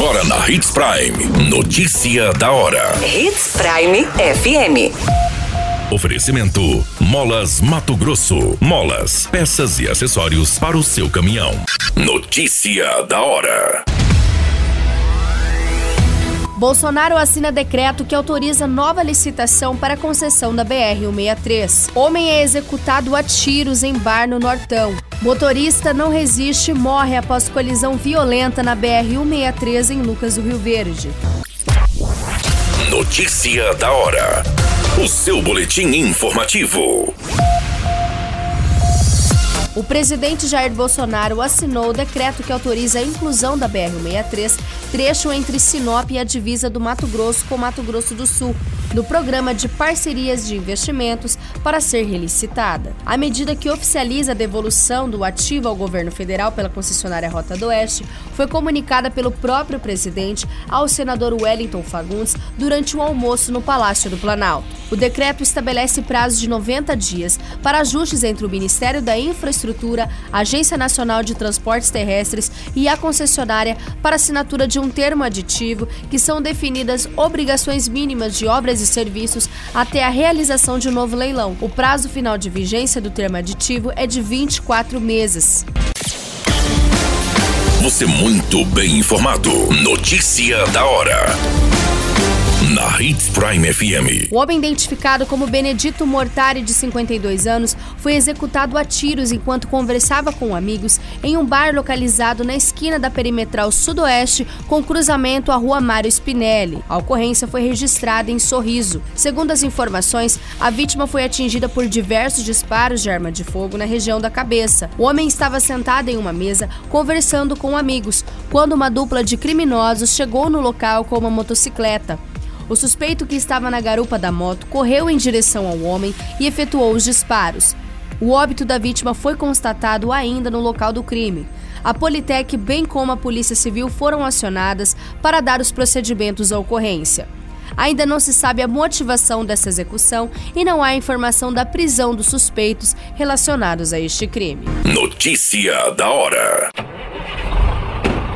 Agora na Hits Prime. Notícia da hora. Hits Prime FM. Oferecimento: Molas Mato Grosso. Molas, peças e acessórios para o seu caminhão. Notícia da hora. Bolsonaro assina decreto que autoriza nova licitação para a concessão da BR-163. Homem é executado a tiros em bar no Nortão. Motorista não resiste e morre após colisão violenta na BR-163 em Lucas do Rio Verde. Notícia da hora. O seu boletim informativo. O presidente Jair Bolsonaro assinou o decreto que autoriza a inclusão da BR-163, trecho entre Sinop e a divisa do Mato Grosso com Mato Grosso do Sul, no programa de parcerias de investimentos para ser relicitada. A medida que oficializa a devolução do ativo ao governo federal pela concessionária Rota do Oeste foi comunicada pelo próprio presidente ao senador Wellington Fagundes durante um almoço no Palácio do Planalto. O decreto estabelece prazo de 90 dias para ajustes entre o Ministério da Infraestrutura, a Agência Nacional de Transportes Terrestres e a concessionária para assinatura de um termo aditivo que são definidas obrigações mínimas de obras e serviços até a realização de um novo leilão. O prazo final de vigência do termo aditivo é de 24 meses. Você muito bem informado. Notícia da hora na Hits Prime FM. O homem identificado como Benedito Mortari, de 52 anos, foi executado a tiros enquanto conversava com amigos em um bar localizado na esquina da perimetral sudoeste com cruzamento à rua Mário Spinelli. A ocorrência foi registrada em Sorriso. Segundo as informações, a vítima foi atingida por diversos disparos de arma de fogo na região da cabeça. O homem estava sentado em uma mesa conversando com amigos quando uma dupla de criminosos chegou no local com uma motocicleta. O suspeito que estava na garupa da moto correu em direção ao homem e efetuou os disparos. O óbito da vítima foi constatado ainda no local do crime. A Politec, bem como a Polícia Civil, foram acionadas para dar os procedimentos à ocorrência. Ainda não se sabe a motivação dessa execução e não há informação da prisão dos suspeitos relacionados a este crime. Notícia da hora.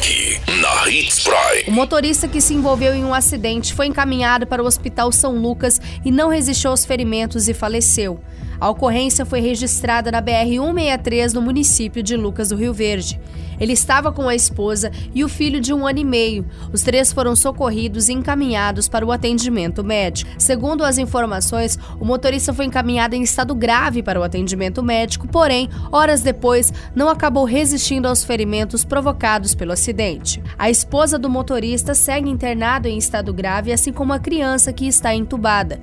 Aqui, na Hits Prime. O motorista que se envolveu em um acidente foi encaminhado para o Hospital São Lucas e não resistiu aos ferimentos e faleceu. A ocorrência foi registrada na BR-163 no município de Lucas do Rio Verde. Ele estava com a esposa e o filho de um ano e meio. Os três foram socorridos e encaminhados para o atendimento médico. Segundo as informações, o motorista foi encaminhado em estado grave para o atendimento médico, porém, horas depois, não acabou resistindo aos ferimentos provocados pelo acidente. A esposa do motorista segue internado em estado grave, assim como a criança que está entubada.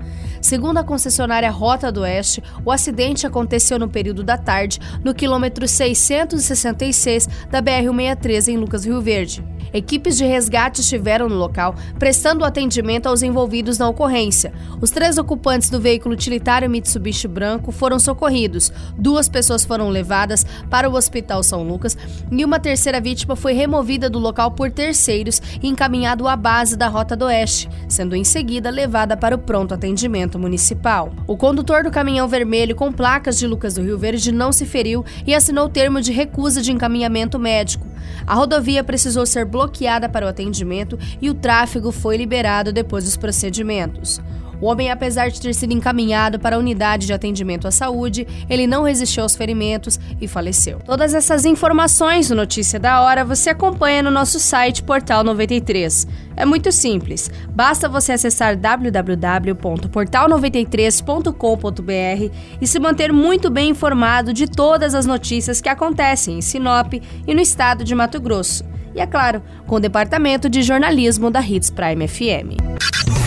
Segundo a concessionária Rota do Oeste, o acidente aconteceu no período da tarde, no quilômetro 666 da BR-163 em Lucas Rio Verde. Equipes de resgate estiveram no local, prestando atendimento aos envolvidos na ocorrência. Os três ocupantes do veículo utilitário Mitsubishi branco foram socorridos. Duas pessoas foram levadas para o Hospital São Lucas e uma terceira vítima foi removida do local por terceiros e encaminhado à base da Rota do Oeste, sendo em seguida levada para o pronto atendimento municipal. O condutor do caminhão vermelho com placas de Lucas do Rio Verde não se feriu e assinou termo de recusa de encaminhamento médico. A rodovia precisou ser bloqueada para o atendimento e o tráfego foi liberado depois dos procedimentos. O homem, apesar de ter sido encaminhado para a unidade de atendimento à saúde, ele não resistiu aos ferimentos e faleceu. Todas essas informações do Notícia da Hora você acompanha no nosso site Portal 93. É muito simples, basta você acessar www.portal93.com.br e se manter muito bem informado de todas as notícias que acontecem em Sinop e no estado de Mato Grosso. E é claro, com o departamento de jornalismo da Hits Prime FM.